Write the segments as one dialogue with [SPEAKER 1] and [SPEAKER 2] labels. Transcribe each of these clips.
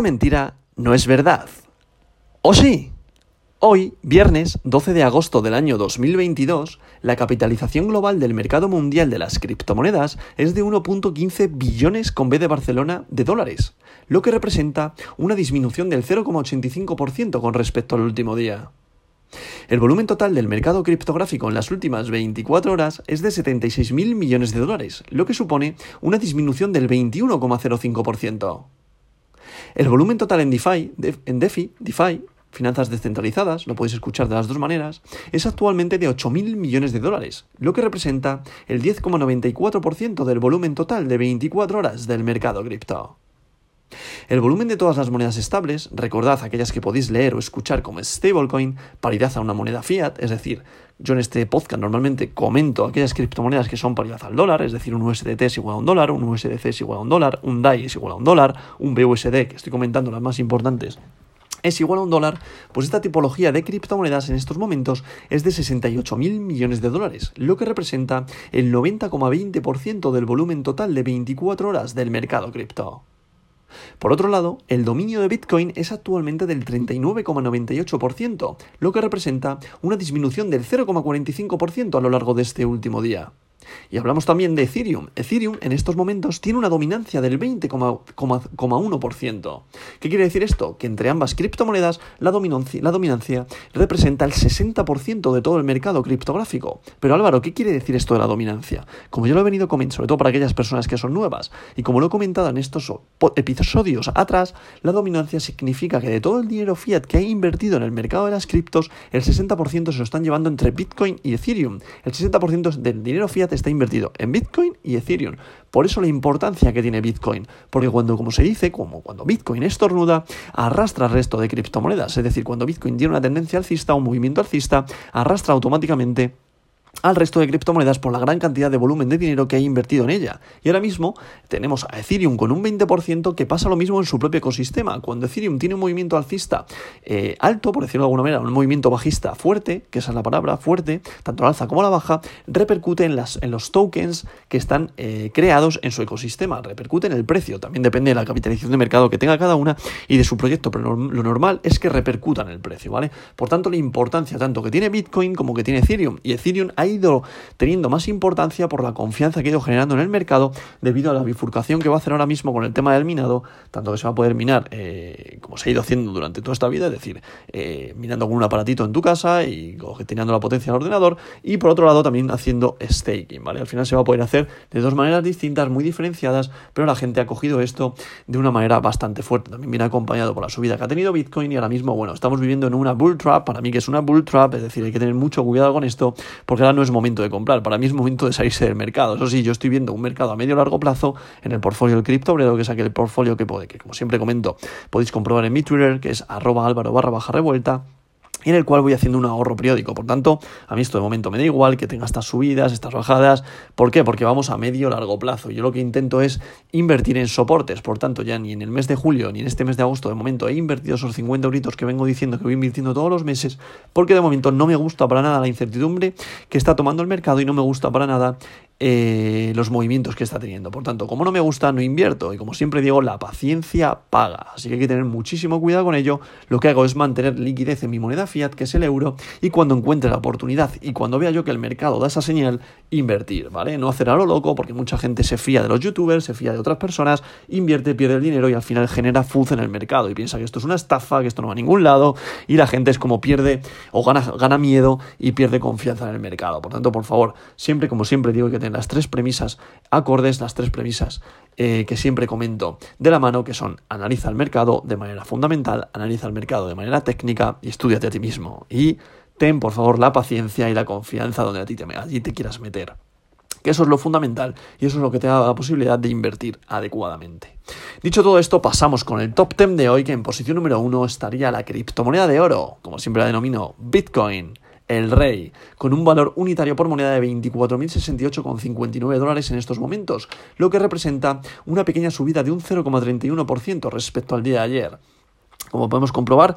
[SPEAKER 1] esta mentira no es verdad. ¿O sí? Hoy, viernes 12 de agosto del año 2022, la capitalización global del mercado mundial de las criptomonedas es de 1.15 billones con B de Barcelona de dólares, lo que representa una disminución del 0,85% con respecto al último día. El volumen total del mercado criptográfico en las últimas 24 horas es de 76.000 millones de dólares, lo que supone una disminución del 21,05%. El volumen total en DeFi, DeFi, DeFi, finanzas descentralizadas, lo podéis escuchar de las dos maneras, es actualmente de 8.000 millones de dólares, lo que representa el 10,94% del volumen total de 24 horas del mercado cripto. El volumen de todas las monedas estables, recordad aquellas que podéis leer o escuchar como stablecoin, paridad a una moneda fiat, es decir, yo en este podcast normalmente comento aquellas criptomonedas que son paridad al dólar, es decir, un USDT es igual a un dólar, un USDC es igual a un dólar, un DAI es igual a un dólar, un BUSD, que estoy comentando las más importantes, es igual a un dólar, pues esta tipología de criptomonedas en estos momentos es de 68.000 millones de dólares, lo que representa el 90,20% del volumen total de 24 horas del mercado cripto. Por otro lado, el dominio de Bitcoin es actualmente del 39,98%, lo que representa una disminución del 0,45% a lo largo de este último día. Y hablamos también de Ethereum. Ethereum en estos momentos tiene una dominancia del 20,1%. ¿Qué quiere decir esto? Que entre ambas criptomonedas la dominancia, la dominancia representa el 60% de todo el mercado criptográfico. Pero Álvaro, ¿qué quiere decir esto de la dominancia? Como yo lo he venido comentando, sobre todo para aquellas personas que son nuevas, y como lo he comentado en estos episodios atrás, la dominancia significa que de todo el dinero fiat que ha invertido en el mercado de las criptos, el 60% se lo están llevando entre Bitcoin y Ethereum. El 60% del dinero fiat está invertido en Bitcoin y Ethereum. Por eso la importancia que tiene Bitcoin, porque cuando, como se dice, como cuando Bitcoin estornuda, arrastra el resto de criptomonedas. Es decir, cuando Bitcoin tiene una tendencia alcista, un movimiento alcista, arrastra automáticamente al resto de criptomonedas por la gran cantidad de volumen de dinero que hay invertido en ella. Y ahora mismo tenemos a Ethereum con un 20% que pasa lo mismo en su propio ecosistema. Cuando Ethereum tiene un movimiento alcista eh, alto, por decirlo de alguna manera, un movimiento bajista fuerte, que esa es la palabra, fuerte, tanto la alza como la baja, repercute en, las, en los tokens que están eh, creados en su ecosistema, repercute en el precio, también depende de la capitalización de mercado que tenga cada una y de su proyecto, pero lo normal es que repercuta en el precio, ¿vale? Por tanto, la importancia tanto que tiene Bitcoin como que tiene Ethereum, y Ethereum ha ido teniendo más importancia por la confianza que ha ido generando en el mercado debido a la bifurcación que va a hacer ahora mismo con el tema del minado, tanto que se va a poder minar eh, como se ha ido haciendo durante toda esta vida, es decir, eh, minando con un aparatito en tu casa y teniendo la potencia del ordenador, y por otro lado también haciendo staking, ¿vale? Al final se va a poder hacer de dos maneras distintas, muy diferenciadas, pero la gente ha cogido esto de una manera bastante fuerte. También viene acompañado por la subida que ha tenido Bitcoin y ahora mismo, bueno, estamos viviendo en una bull trap, para mí que es una bull trap, es decir, hay que tener mucho cuidado con esto, porque ahora no es momento de comprar, para mí es momento de salirse del mercado. Eso sí, yo estoy viendo un mercado a medio largo plazo en el portfolio del cripto, que es aquel portfolio que, puede, que como siempre comento, podéis comprobar en mi Twitter, que es arroba álvaro barra baja revuelta en el cual voy haciendo un ahorro periódico. Por tanto, a mí esto de momento me da igual que tenga estas subidas, estas bajadas. ¿Por qué? Porque vamos a medio largo plazo. Yo lo que intento es invertir en soportes. Por tanto, ya ni en el mes de julio ni en este mes de agosto de momento he invertido esos 50 euritos que vengo diciendo que voy invirtiendo todos los meses, porque de momento no me gusta para nada la incertidumbre que está tomando el mercado y no me gusta para nada eh, los movimientos que está teniendo. Por tanto, como no me gusta, no invierto. Y como siempre digo, la paciencia paga. Así que hay que tener muchísimo cuidado con ello. Lo que hago es mantener liquidez en mi moneda fiat, que es el euro, y cuando encuentre la oportunidad y cuando vea yo que el mercado da esa señal, invertir, ¿vale? No hacer a lo loco, porque mucha gente se fía de los youtubers, se fía de otras personas, invierte, pierde el dinero y al final genera fuz en el mercado y piensa que esto es una estafa, que esto no va a ningún lado, y la gente es como pierde o gana, gana miedo y pierde confianza en el mercado. Por tanto, por favor, siempre, como siempre digo, hay que tener las tres premisas acordes, las tres premisas eh, que siempre comento de la mano, que son analiza el mercado de manera fundamental, analiza el mercado de manera técnica y estudiate a ti mismo. Y ten, por favor, la paciencia y la confianza donde a ti te, allí te quieras meter. Que eso es lo fundamental y eso es lo que te da la posibilidad de invertir adecuadamente. Dicho todo esto, pasamos con el top 10 de hoy, que en posición número 1 estaría la criptomoneda de oro, como siempre la denomino, Bitcoin el rey, con un valor unitario por moneda de 24.068,59 dólares en estos momentos, lo que representa una pequeña subida de un 0,31% respecto al día de ayer. Como podemos comprobar,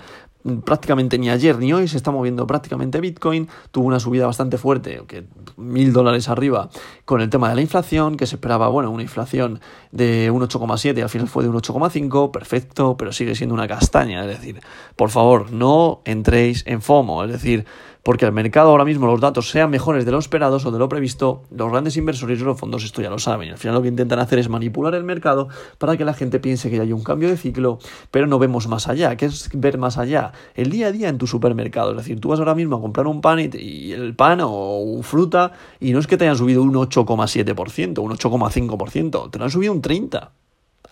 [SPEAKER 1] prácticamente ni ayer ni hoy se está moviendo prácticamente Bitcoin. Tuvo una subida bastante fuerte, que mil dólares arriba, con el tema de la inflación, que se esperaba, bueno, una inflación de un 8,7 y al final fue de un 8,5, perfecto, pero sigue siendo una castaña. Es decir, por favor, no entréis en FOMO, es decir, porque el mercado ahora mismo los datos sean mejores de lo esperados o de lo previsto, los grandes inversores y los fondos esto ya lo saben. Al final lo que intentan hacer es manipular el mercado para que la gente piense que hay un cambio de ciclo, pero no vemos más allá. ¿Qué es ver más allá? El día a día en tu supermercado. Es decir, tú vas ahora mismo a comprar un pan y, el pan o fruta y no es que te hayan subido un 8,7%, un 8,5%, te lo han subido un 30%.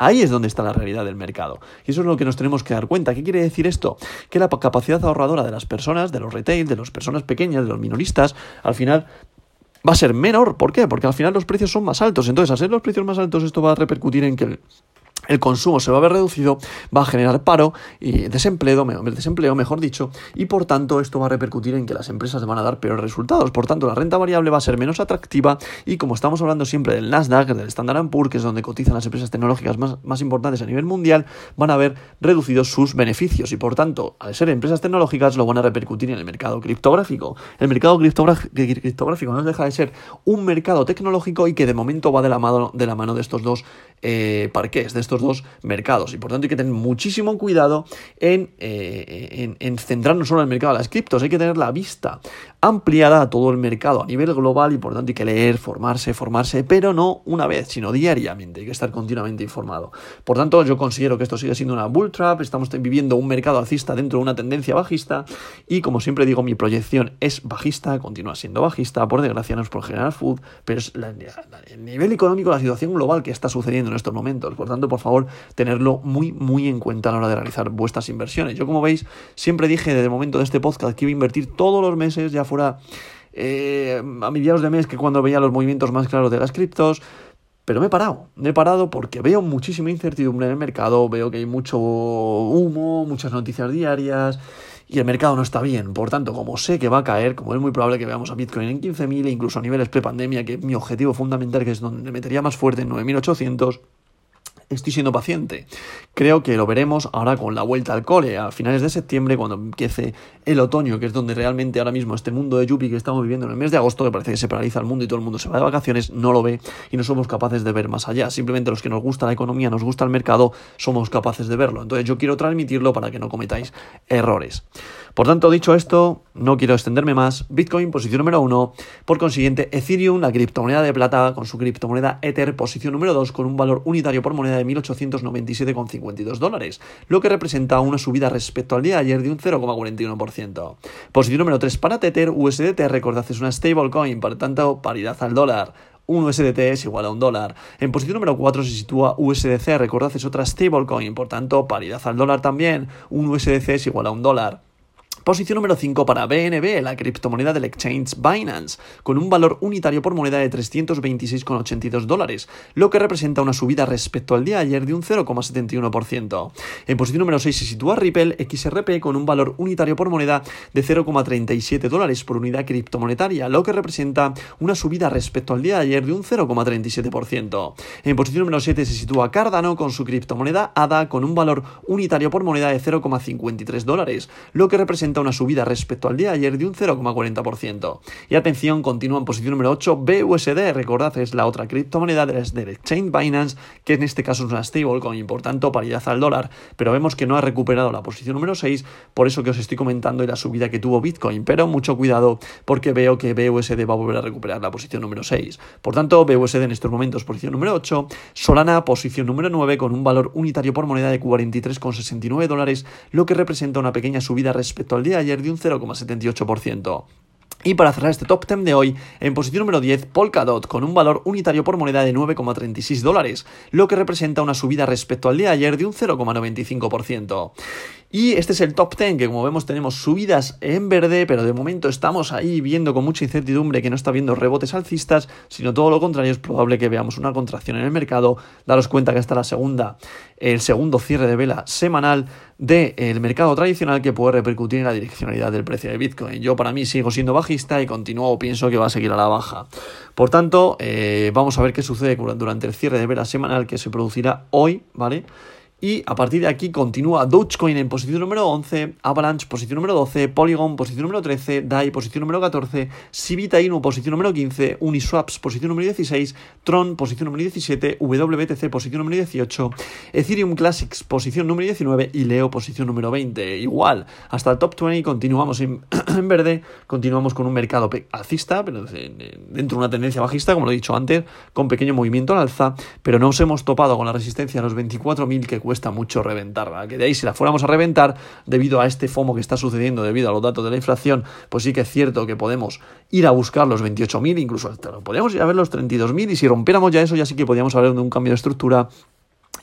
[SPEAKER 1] Ahí es donde está la realidad del mercado. Y eso es lo que nos tenemos que dar cuenta. ¿Qué quiere decir esto? Que la capacidad ahorradora de las personas, de los retail, de las personas pequeñas, de los minoristas, al final va a ser menor. ¿Por qué? Porque al final los precios son más altos. Entonces, al ser los precios más altos, esto va a repercutir en que el el consumo se va a ver reducido, va a generar paro y desempleo, desempleo, mejor dicho, y por tanto esto va a repercutir en que las empresas van a dar peores resultados. Por tanto, la renta variable va a ser menos atractiva y como estamos hablando siempre del Nasdaq, del Standard Poor's, que es donde cotizan las empresas tecnológicas más, más importantes a nivel mundial, van a ver reducidos sus beneficios y por tanto, al ser empresas tecnológicas, lo van a repercutir en el mercado criptográfico. El mercado criptográfico no deja de ser un mercado tecnológico y que de momento va de la mano de, la mano de estos dos eh, parques, de estos dos mercados. Y por tanto hay que tener muchísimo cuidado en, eh, en, centrarnos solo en el mercado de las criptos. Hay que tener la vista ampliada a todo el mercado a nivel global y por tanto hay que leer, formarse, formarse, pero no una vez, sino diariamente. Hay que estar continuamente informado. Por tanto, yo considero que esto sigue siendo una bull trap. Estamos viviendo un mercado alcista dentro de una tendencia bajista y como siempre digo, mi proyección es bajista, continúa siendo bajista. Por desgracia no es por General Food, pero es el nivel económico, la situación global que está sucediendo en estos momentos. Por tanto, por favor, tenerlo muy, muy en cuenta a la hora de realizar vuestras inversiones. Yo, como veis, siempre dije desde el momento de este podcast que iba a invertir todos los meses, ya fuera eh, a mediados de mes, que cuando veía los movimientos más claros de las criptos. Pero me he parado, me he parado porque veo muchísima incertidumbre en el mercado, veo que hay mucho humo, muchas noticias diarias y el mercado no está bien. Por tanto, como sé que va a caer, como es muy probable que veamos a Bitcoin en 15.000 e incluso a niveles pre-pandemia, que mi objetivo fundamental, que es donde metería más fuerte en 9.800, estoy siendo paciente. Creo que lo veremos ahora con la vuelta al cole, a finales de septiembre, cuando empiece el otoño, que es donde realmente ahora mismo este mundo de Yuppie que estamos viviendo en el mes de agosto, que parece que se paraliza el mundo y todo el mundo se va de vacaciones, no lo ve y no somos capaces de ver más allá. Simplemente los que nos gusta la economía, nos gusta el mercado, somos capaces de verlo. Entonces yo quiero transmitirlo para que no cometáis errores. Por tanto, dicho esto, no quiero extenderme más. Bitcoin, posición número uno. Por consiguiente, Ethereum, la criptomoneda de plata, con su criptomoneda Ether, posición número dos, con un valor unitario por moneda de 1.897,52 dólares, lo que representa una subida respecto al día de ayer de un 0,41%. Posición número 3 para Tether, USDT, recordad, es una stablecoin, por tanto, paridad al dólar un USDT es igual a un dólar. En posición número 4 se sitúa USDC, recordad es otra stablecoin, por tanto paridad al dólar también, un USDC es igual a un dólar. Posición número 5 para BNB, la criptomoneda del exchange Binance, con un valor unitario por moneda de 326,82 dólares, lo que representa una subida respecto al día de ayer de un 0,71%. En posición número 6 se sitúa Ripple XRP con un valor unitario por moneda de 0,37 dólares por unidad criptomonetaria, lo que representa una subida respecto al día de ayer de un 0,37%. En posición número 7 se sitúa Cardano con su criptomoneda ADA con un valor unitario por moneda de 0,53 dólares, lo que representa una subida respecto al día de ayer de un 0,40%. Y atención, continúa en posición número 8 BUSD, recordad, es la otra criptomoneda del exchange Binance, que en este caso es una stablecoin, por tanto paridad al dólar, pero vemos que no ha recuperado la posición número 6, por eso que os estoy comentando y la subida que tuvo Bitcoin, pero mucho cuidado porque veo que BUSD va a volver a recuperar la posición número 6. Por tanto, BUSD en estos momentos posición número 8, Solana posición número 9 con un valor unitario por moneda de 43,69 dólares, lo que representa una pequeña subida respecto al día de ayer de un 0,78%. Y para cerrar este top 10 de hoy, en posición número 10, Polkadot, con un valor unitario por moneda de 9,36 dólares, lo que representa una subida respecto al día de ayer de un 0,95%. Y este es el top 10, que como vemos tenemos subidas en verde, pero de momento estamos ahí viendo con mucha incertidumbre que no está viendo rebotes alcistas, sino todo lo contrario, es probable que veamos una contracción en el mercado. Daros cuenta que es la segunda, el segundo cierre de vela semanal del mercado tradicional que puede repercutir en la direccionalidad del precio de Bitcoin. Yo para mí sigo siendo bajista y continúo pienso que va a seguir a la baja. Por tanto, eh, vamos a ver qué sucede durante el cierre de vela semanal que se producirá hoy, ¿vale? Y a partir de aquí continúa Dogecoin en posición número 11, Avalanche posición número 12, Polygon posición número 13, DAI posición número 14, Civita Inu posición número 15, Uniswaps posición número 16, Tron posición número 17, WBTC posición número 18, Ethereum Classics posición número 19 y Leo posición número 20. Igual, hasta el top 20 continuamos en, verde, continuamos con un mercado alcista, pero dentro de una tendencia bajista, como lo he dicho antes, con pequeño movimiento al alza, pero nos hemos topado con la resistencia a los 24.000 que cuesta mucho reventarla. Que de ahí, si la fuéramos a reventar, debido a este FOMO que está sucediendo, debido a los datos de la inflación, pues sí que es cierto que podemos ir a buscar los 28.000, incluso hasta podríamos ir a ver los 32.000, y si rompiéramos ya eso, ya sí que podríamos hablar de un cambio de estructura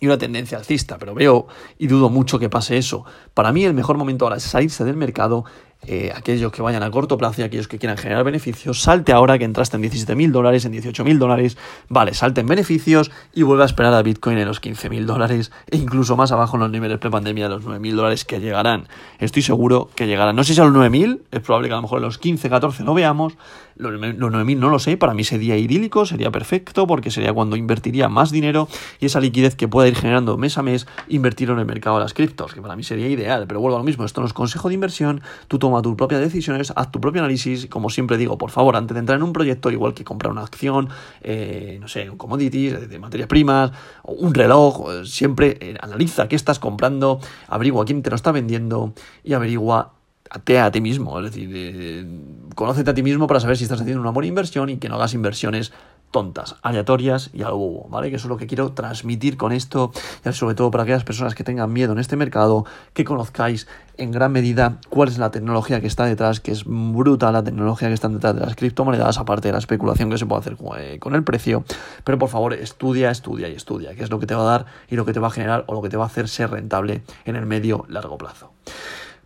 [SPEAKER 1] y una tendencia alcista, pero veo y dudo mucho que pase eso. Para mí el mejor momento ahora es salirse del mercado eh, aquellos que vayan a corto plazo y aquellos que quieran generar beneficios, salte ahora que entraste en 17.000 dólares, en 18.000 dólares, vale, salte en beneficios y vuelve a esperar a Bitcoin en los 15.000 dólares e incluso más abajo en los niveles pre-pandemia de los 9.000 dólares que llegarán. Estoy seguro que llegarán. No sé si a los 9.000, es probable que a lo mejor en los 15, 14 no veamos, los 9.000 no lo sé, para mí sería idílico, sería perfecto porque sería cuando invertiría más dinero y esa liquidez que pueda ir generando mes a mes, invertirlo en el mercado de las criptos, que para mí sería ideal, pero vuelvo a lo mismo, esto no es consejo de inversión, tú toma tus propias decisiones, haz tu propio análisis. Como siempre digo, por favor, antes de entrar en un proyecto, igual que comprar una acción, eh, no sé, un commodities, de materias primas, un reloj, eh, siempre eh, analiza qué estás comprando, averigua quién te lo está vendiendo y averigua a, a ti mismo. Es decir, conócete a ti mismo para saber si estás haciendo una buena inversión y que no hagas inversiones tontas, aleatorias y algo bobo, ¿vale? Que eso es lo que quiero transmitir con esto, y sobre todo para aquellas personas que tengan miedo en este mercado, que conozcáis en gran medida cuál es la tecnología que está detrás, que es brutal la tecnología que está detrás de las criptomonedas, aparte de la especulación que se puede hacer eh, con el precio, pero por favor estudia, estudia y estudia, que es lo que te va a dar y lo que te va a generar o lo que te va a hacer ser rentable en el medio largo plazo.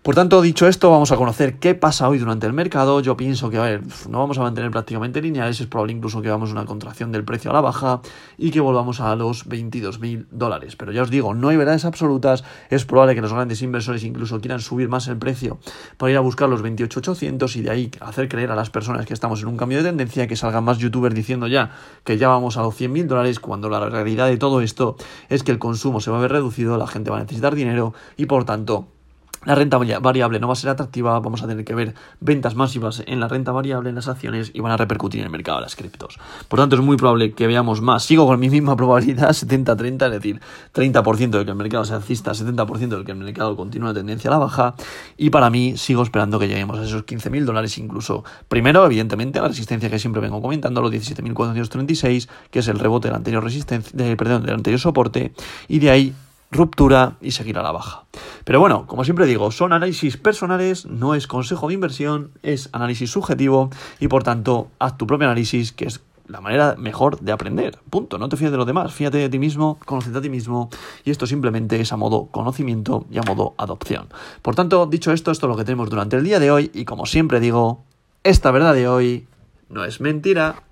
[SPEAKER 1] Por tanto, dicho esto, vamos a conocer qué pasa hoy durante el mercado. Yo pienso que, no vamos a mantener prácticamente lineales, es probable incluso que vamos a una contracción del precio a la baja y que volvamos a los 22.000 dólares. Pero ya os digo, no hay verdades absolutas, es probable que los grandes inversores incluso quieran subir más el precio para ir a buscar los 28.800 y de ahí hacer creer a las personas que estamos en un cambio de tendencia, que salgan más youtubers diciendo ya que ya vamos a los 100.000 dólares, cuando la realidad de todo esto es que el consumo se va a ver reducido, la gente va a necesitar dinero y por tanto la renta variable no va a ser atractiva, vamos a tener que ver ventas masivas en la renta variable, en las acciones y van a repercutir en el mercado de las criptos. Por tanto, es muy probable que veamos más. Sigo con mi misma probabilidad, 70-30, es decir, 30% de que el mercado sea alcista, 70% de que el mercado continúe la tendencia a la baja. Y para mí, sigo esperando que lleguemos a esos 15.000 dólares incluso. Primero, evidentemente, a la resistencia que siempre vengo comentando, los 17.436, que es el rebote del anterior, resistencia, perdón, del anterior soporte. Y de ahí ruptura y seguir a la baja. Pero bueno, como siempre digo, son análisis personales, no es consejo de inversión, es análisis subjetivo y por tanto haz tu propio análisis, que es la manera mejor de aprender. Punto. No te fíes de los demás, fíjate de ti mismo, conocete a ti mismo y esto simplemente es a modo conocimiento y a modo adopción. Por tanto, dicho esto, esto es lo que tenemos durante el día de hoy y como siempre digo, esta verdad de hoy no es mentira.